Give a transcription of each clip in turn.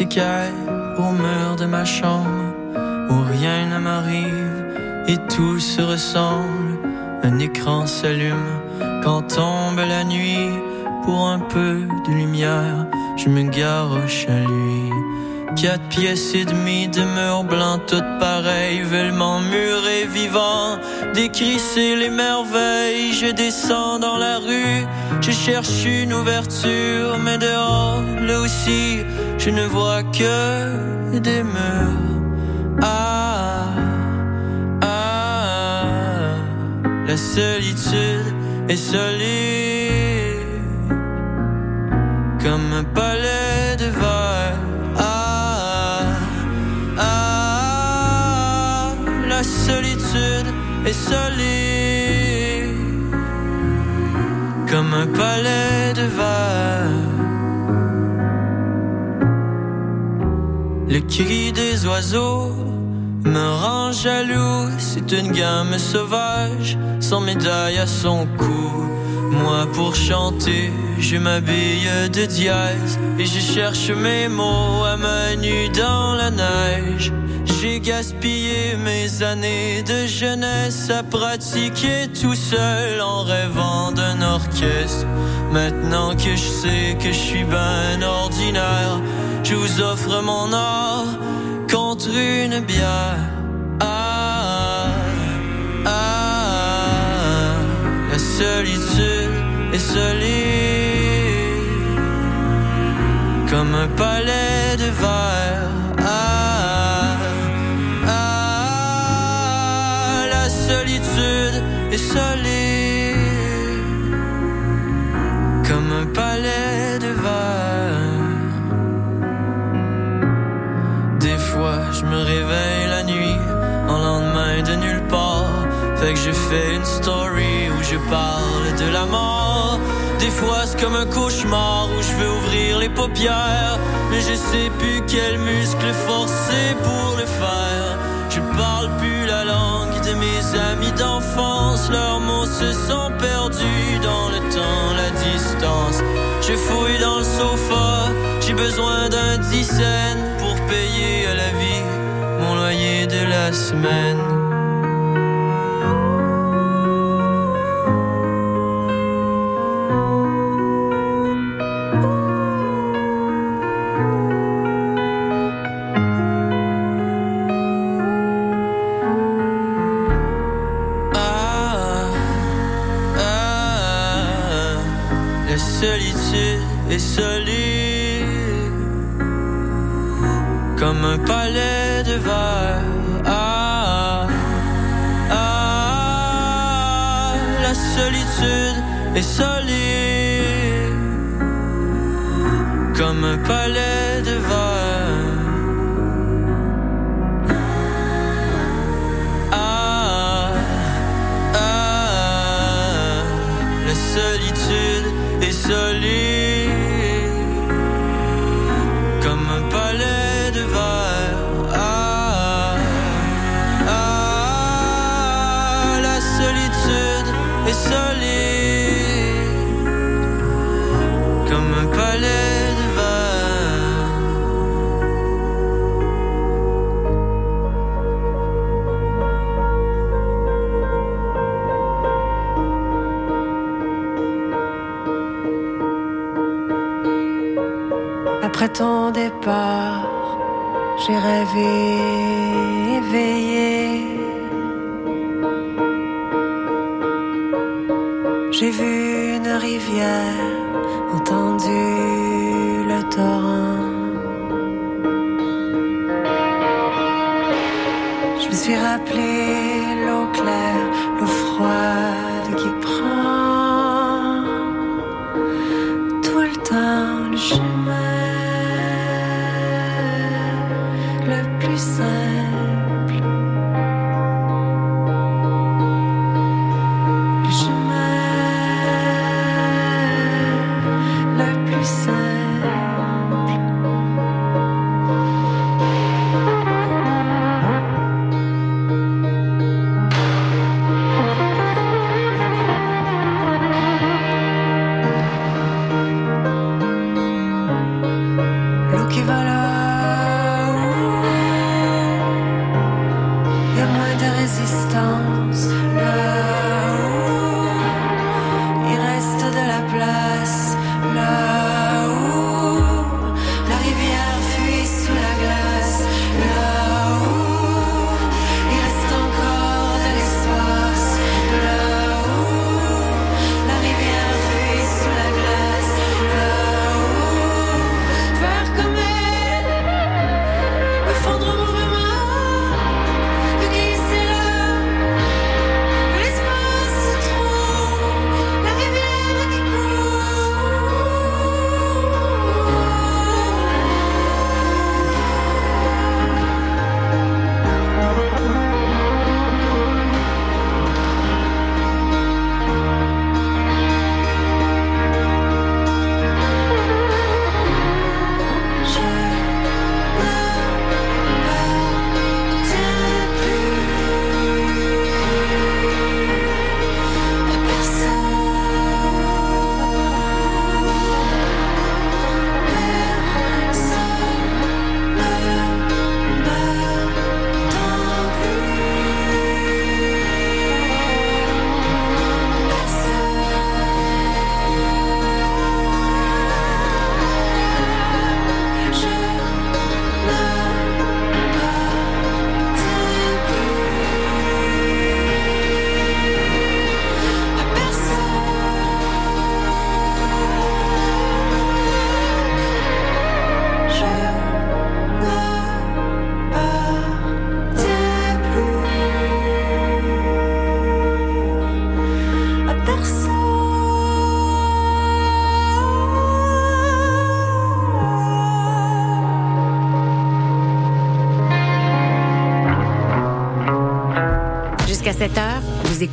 au mur de ma chambre où rien ne m'arrive et tout se ressemble. Un écran s'allume quand tombe la nuit. Pour un peu de lumière, je me garoche à lui. Quatre pièces et demie de murs blancs, toutes pareilles, vellement murés vivants. Décrisser les merveilles, je descends dans la rue, je cherche une ouverture, mais dehors, là aussi, je ne vois que des murs. Ah, ah, la solitude est solide comme un palais la solitude est solide comme un palais de verre. Le cri des oiseaux me rend jaloux. C'est une gamme sauvage, sans médaille à son cou. Moi pour chanter, je m'habille de dièse et je cherche mes mots à main nue dans la neige. J'ai gaspillé mes années de jeunesse à pratiquer tout seul en rêvant d'un orchestre. Maintenant que je sais que je suis ben ordinaire, je vous offre mon or contre une bière. Ah, ah, la solitude est solide comme un palais de verre. Réveille la nuit en lendemain de nulle part. Fait que je fais une story où je parle de la mort. Des fois, c'est comme un cauchemar où je veux ouvrir les paupières. Mais je sais plus quel muscle forcer pour le faire. Je parle plus la langue de mes amis d'enfance. Leurs mots se sont perdus dans le temps, la distance. Je fouille dans le sofa, j'ai besoin d'un dix pour payer à la vie loyer de la semaine. Ah, ah, solide comme un palais verre. Ah, ah, la solitude est solide comme un palais Départ, j'ai rêvé éveillé. J'ai vu une rivière, entendu le torrent. Je me suis rappelé l'eau claire, l'eau froide qui prend tout le temps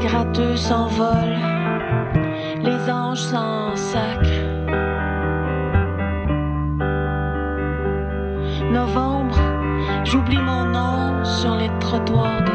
gratteux s'envolent, les anges s'en sacrent. Novembre, j'oublie mon nom sur les trottoirs de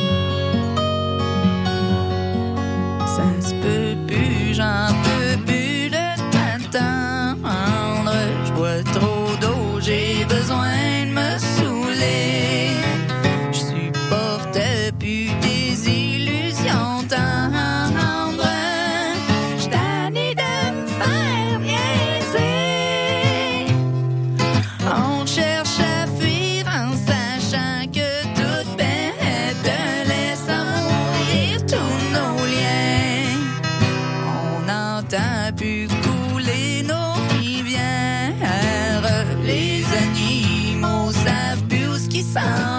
plus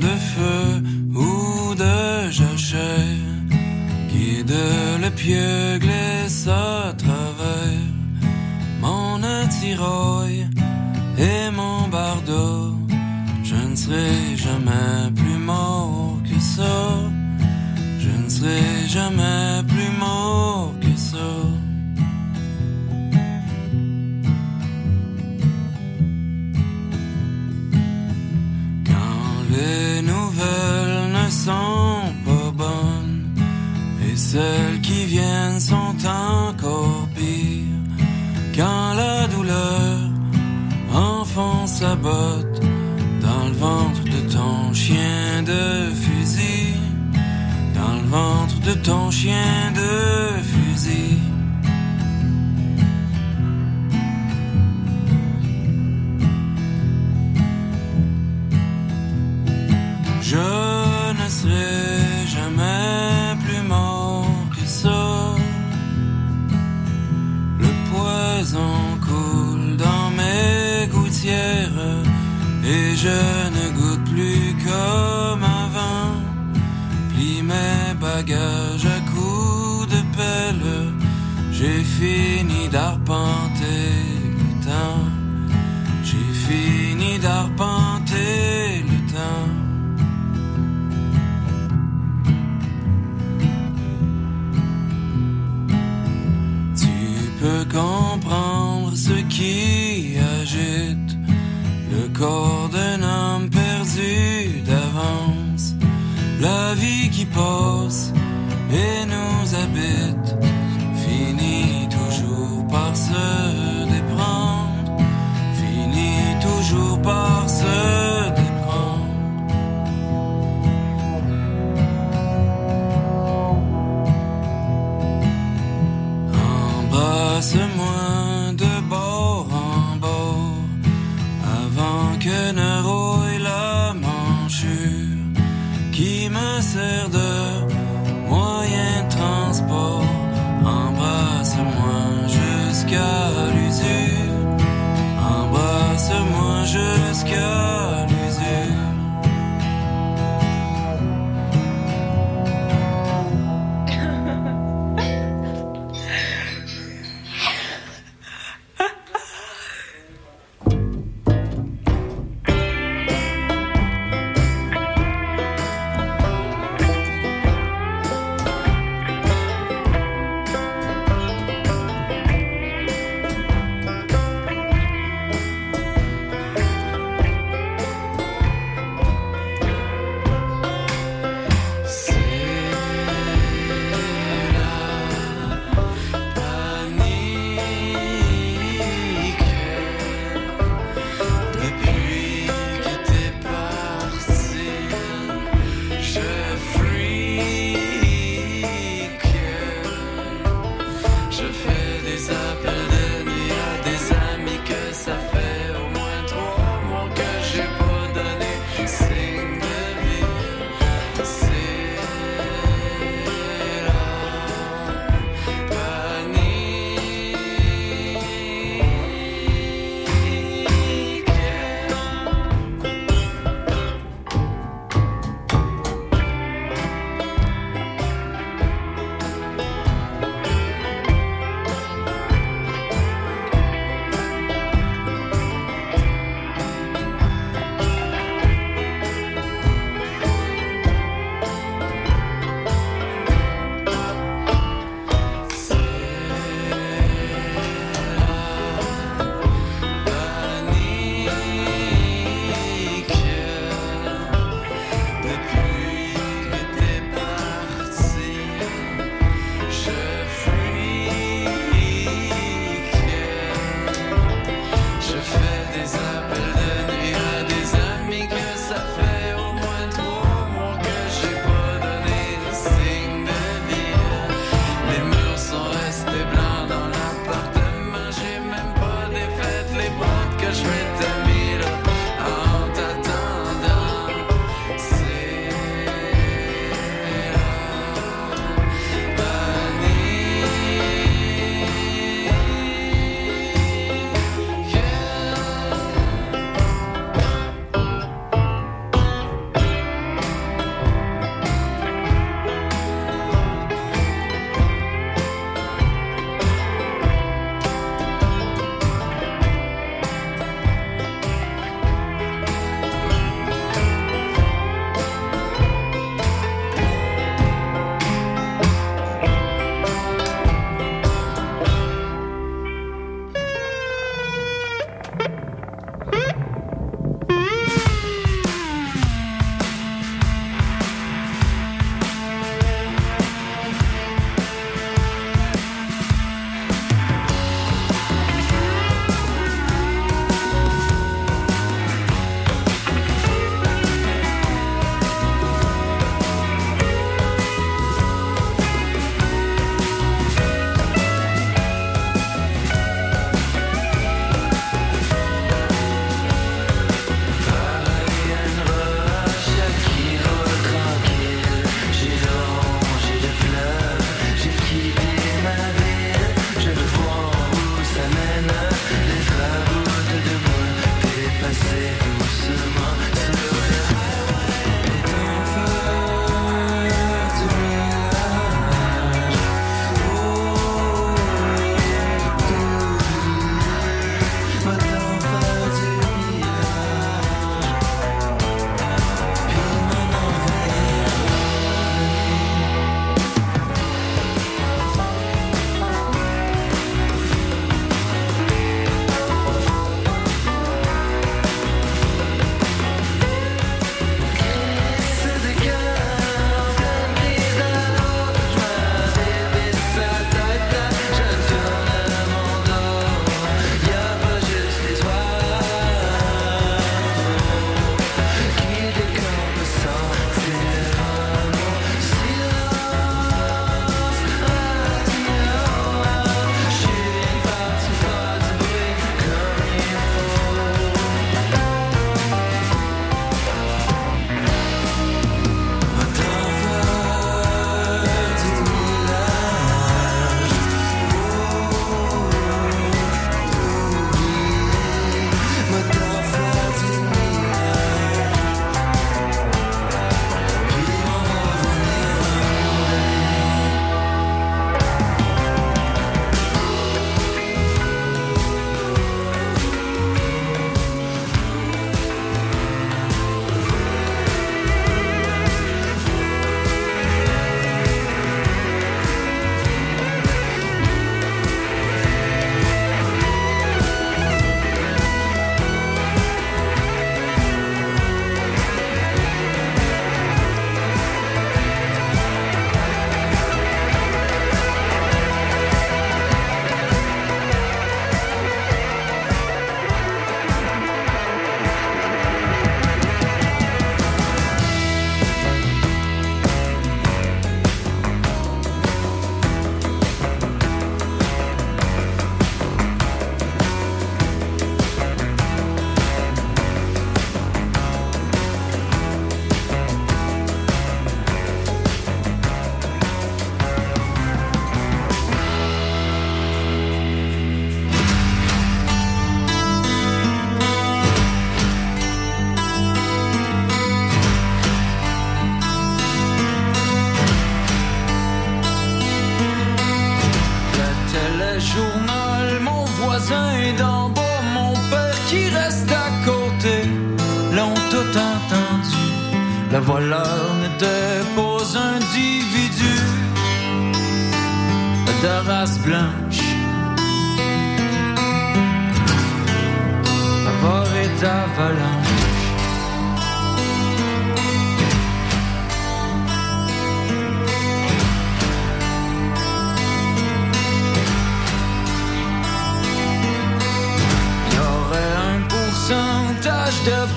de feu ou de jachère, guide le pied glisse à travers mon attirail et mon bardeau. Je ne serai jamais plus mort que ça. Je ne serai jamais plus celles qui viennent sont encore pires. Quand la douleur enfonce sa botte dans le ventre de ton chien de fusil, dans le ventre de ton chien de fusil. Bagages à coups de pelle. J'ai fini d'arpenter le temps. J'ai fini d'arpenter le temps. Tu peux comprendre ce qui agite le corps d'un homme perdu d'avance. La vie qui passe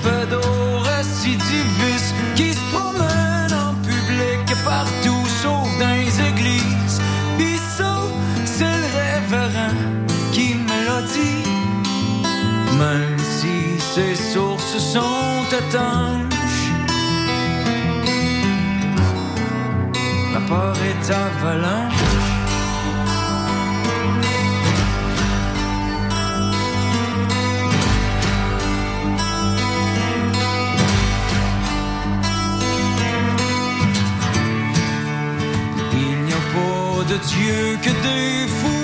pédorécidivistes qui se promènent en public partout sauf dans les églises. Pis c'est le révérend qui me l'a dit. Même si ses sources sont étanches, la peur est avalanche. de Dieu que des fous.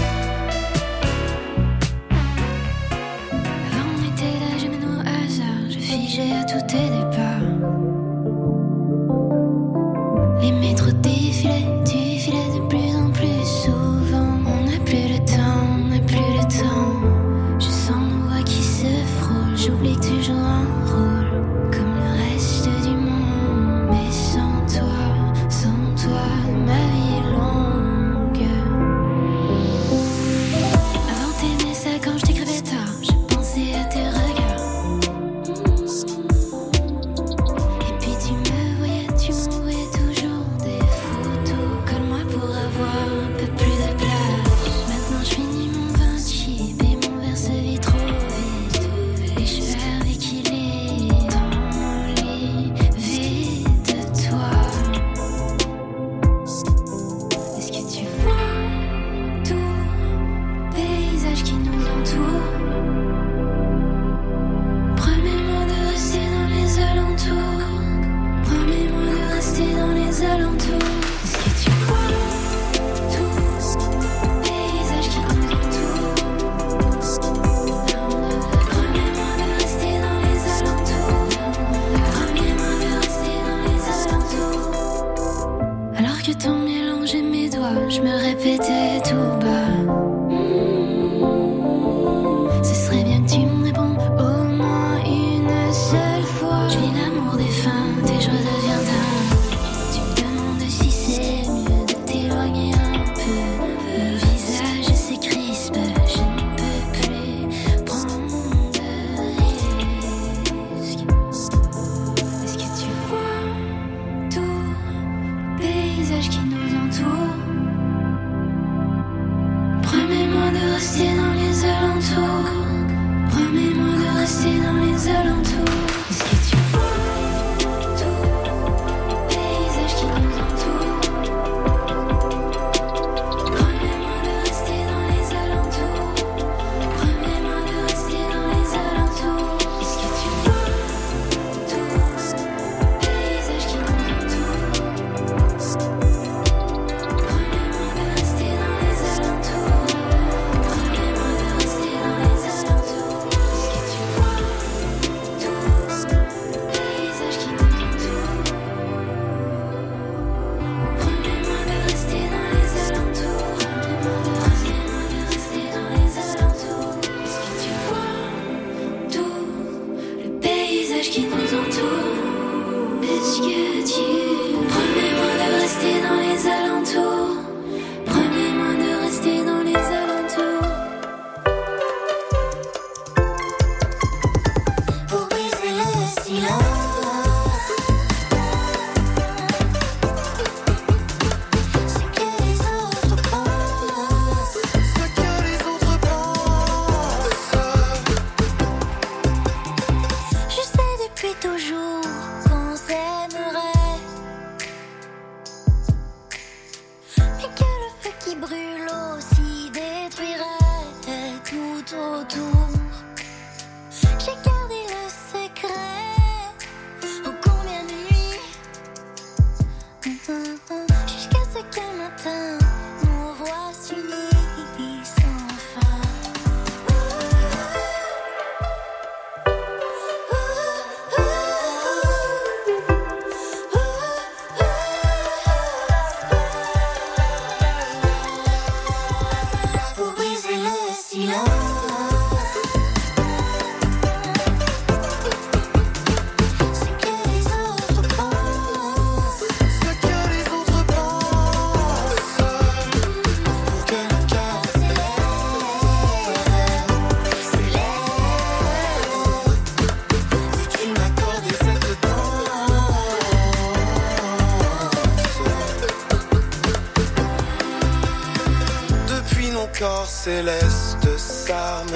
céleste s'harmonise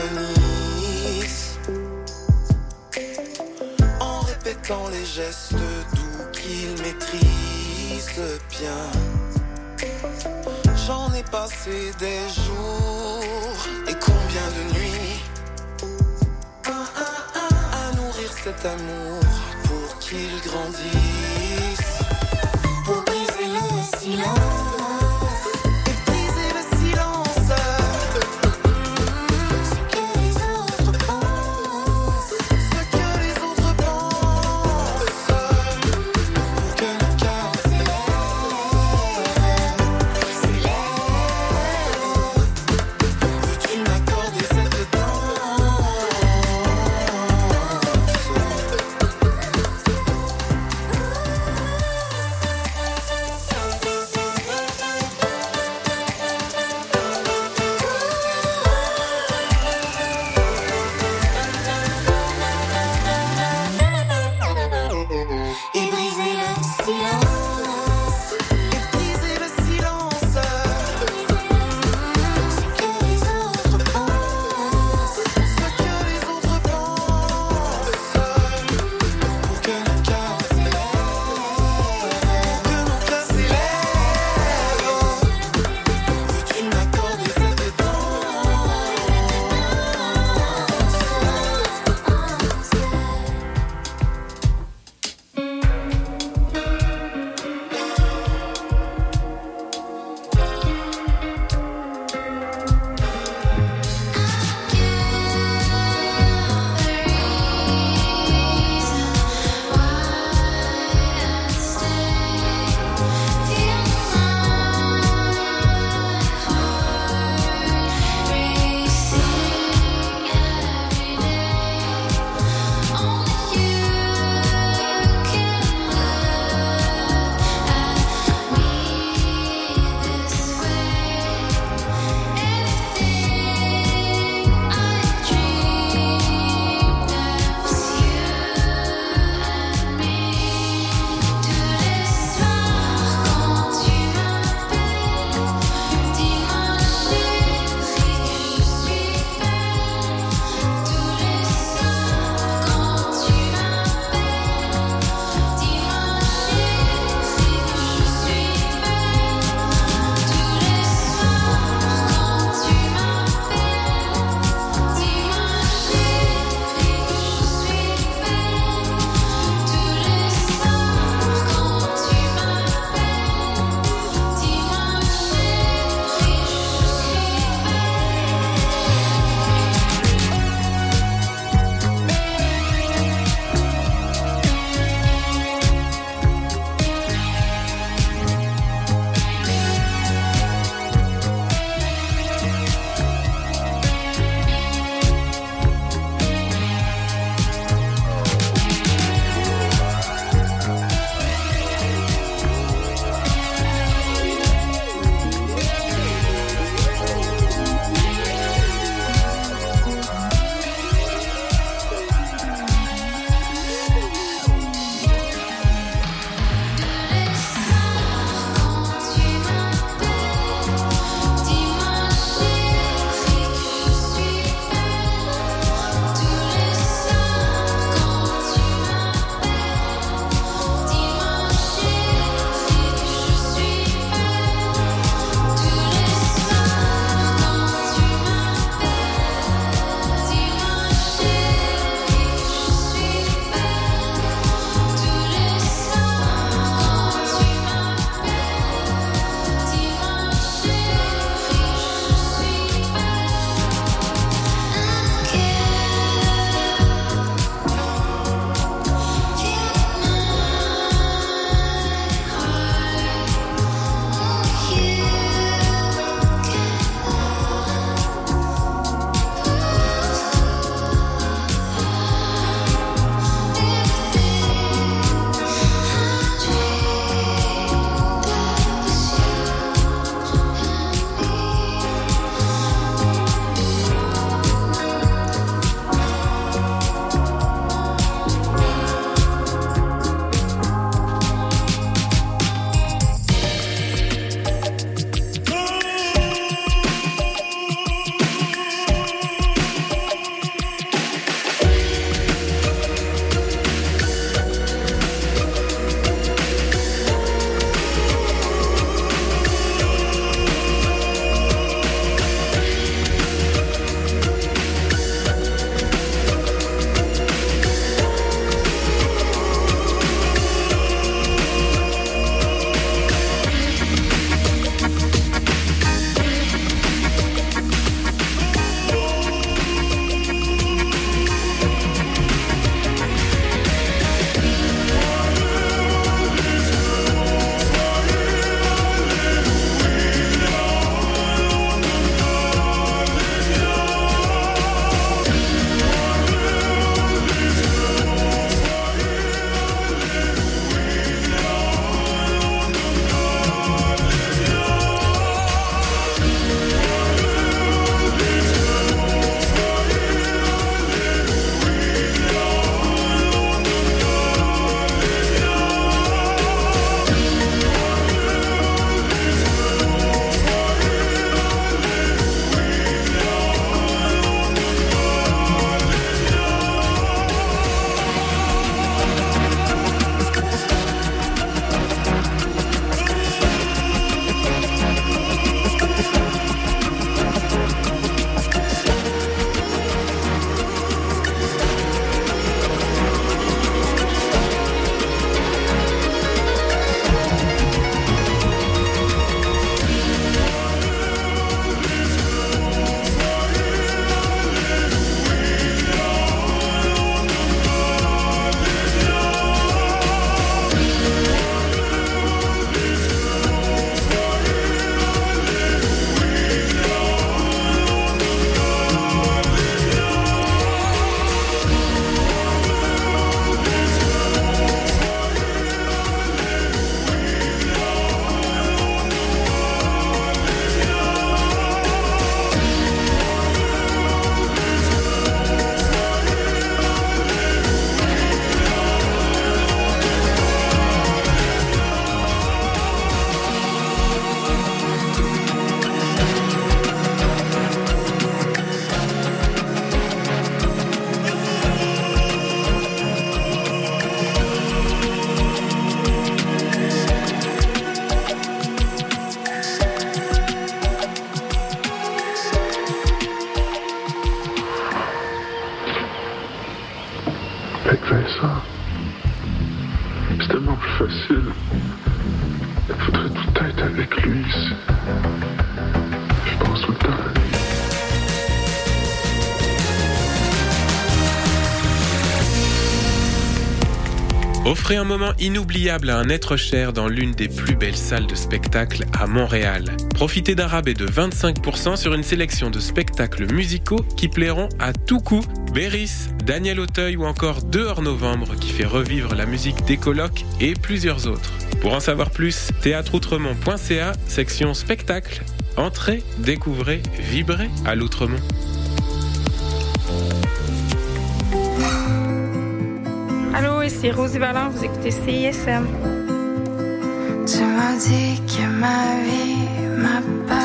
en répétant les gestes doux qu'il maîtrise bien. J'en ai passé des jours et combien de nuits à nourrir cet amour pour qu'il grandisse, pour briser le silence. C'est tellement plus facile. Il faudrait tout être avec lui. Je pense tout le temps à lui. Offrez un moment inoubliable à un être cher dans l'une des plus belles salles de spectacle à Montréal. Profitez d'un rabais de 25% sur une sélection de spectacles musicaux qui plairont à tout coup. Béris, Daniel Auteuil ou encore Dehors Novembre qui fait revivre la musique des colocs et plusieurs autres. Pour en savoir plus, théâtreoutremont.ca, section spectacle. Entrez, découvrez, vibrez à l'Outremont. Allô, ici Rosie vous écoutez CISM. Tu m'as dit que ma vie m'appartenait.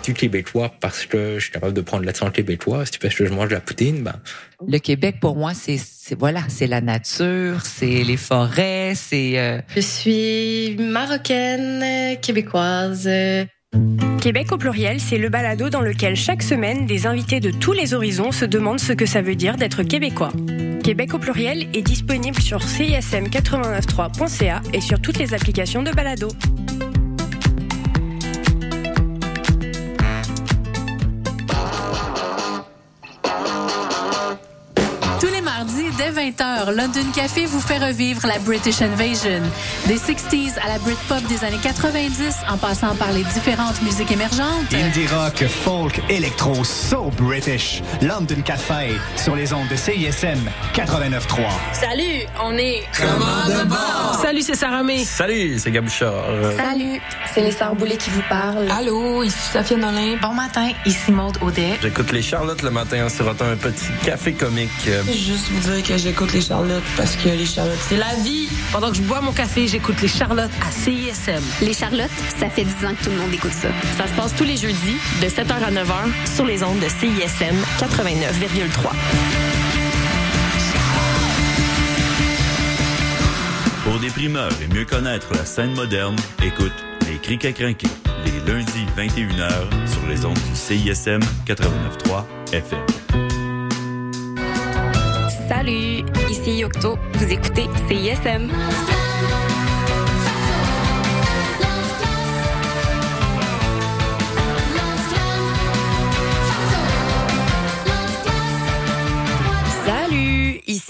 Québécois parce que je suis capable de prendre l'accent québécois. Tu parce que je mange de la poutine, ben, Le Québec, pour moi, c'est c'est- voilà, c'est la nature, c'est les forêts, c'est euh, Je suis marocaine, québécoise. Québec au pluriel, c'est le balado dans lequel chaque semaine, des invités de tous les horizons se demandent ce que ça veut dire d'être québécois. Québec au pluriel est disponible sur cism893.ca et sur toutes les applications de balado. Mardis, dès 20h, London Café vous fait revivre la British Invasion. Des 60s à la Britpop des années 90, en passant par les différentes musiques émergentes. Indie rock, folk, électro, so British. London Café sur les ondes de CISM 89.3. Salut, on est. Salut, c'est Sarah May. Salut, c'est Gabouchard. Salut, c'est les Sœurs Boulay qui vous parlent. Allô, ici Safia Nolin. Bon matin, ici Maude Audet. J'écoute les Charlottes le matin en sirotant un petit café comique. Juste dire que j'écoute les Charlottes parce que les Charlottes, c'est la vie. Pendant que je bois mon café, j'écoute les Charlottes à CISM. Les Charlottes, ça fait 10 ans que tout le monde écoute ça. Ça se passe tous les jeudis de 7h à 9h sur les ondes de CISM 89,3. Pour des primeurs et mieux connaître la scène moderne, écoute Les Crics à crinquer, les lundis 21h sur les ondes du CISM 89.3 FM. Salut, ici Yocto. Vous écoutez CISM.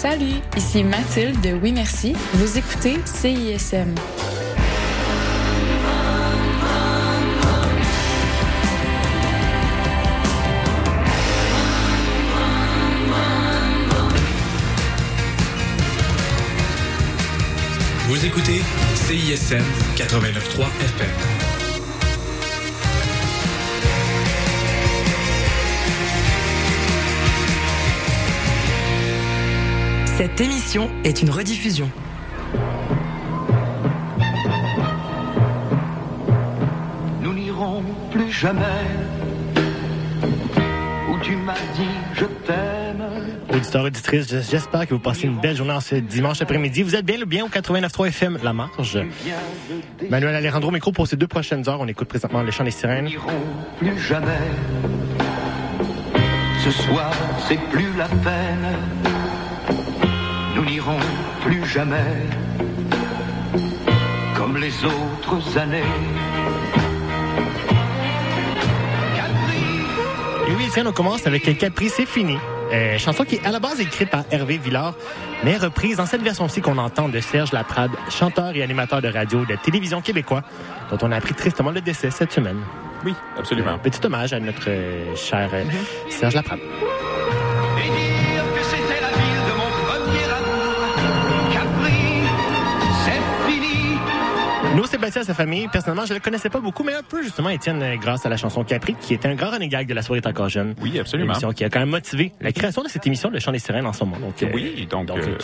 Salut, ici Mathilde de Oui Merci. Vous écoutez CISM. Vous écoutez CISM 89.3 FM. Cette émission est une rediffusion. Nous n'irons plus jamais où tu m'as dit je t'aime. Auditeurs, auditrices, j'espère que vous passez une belle journée en ce dimanche après-midi. Vous êtes bien ou bien au 89.3 FM La Marge. Manuel Alejandro micro pour ces deux prochaines heures. On écoute présentement les chants des sirènes. Plus jamais. Ce soir, c'est plus la peine. Jamais comme les autres années. Et oui, tiens, on commence avec Capri, c'est fini. Euh, chanson qui est à la base écrite par Hervé Villard, mais reprise dans cette version-ci qu'on entend de Serge Laprade, chanteur et animateur de radio de télévision québécois, dont on a appris tristement le décès cette semaine. Oui, absolument. Un petit hommage à notre euh, cher euh, Serge Laprade. Nous, Sébastien sa famille, personnellement, je ne le connaissais pas beaucoup, mais un peu justement, Étienne, euh, grâce à la chanson Capri, qui était un grand gag de la soirée encore jeune. Oui, absolument. Émission qui a quand même motivé la création de cette émission, Le Chant des Sirènes, en ce moment. Donc, euh, Oui, donc, donc, euh.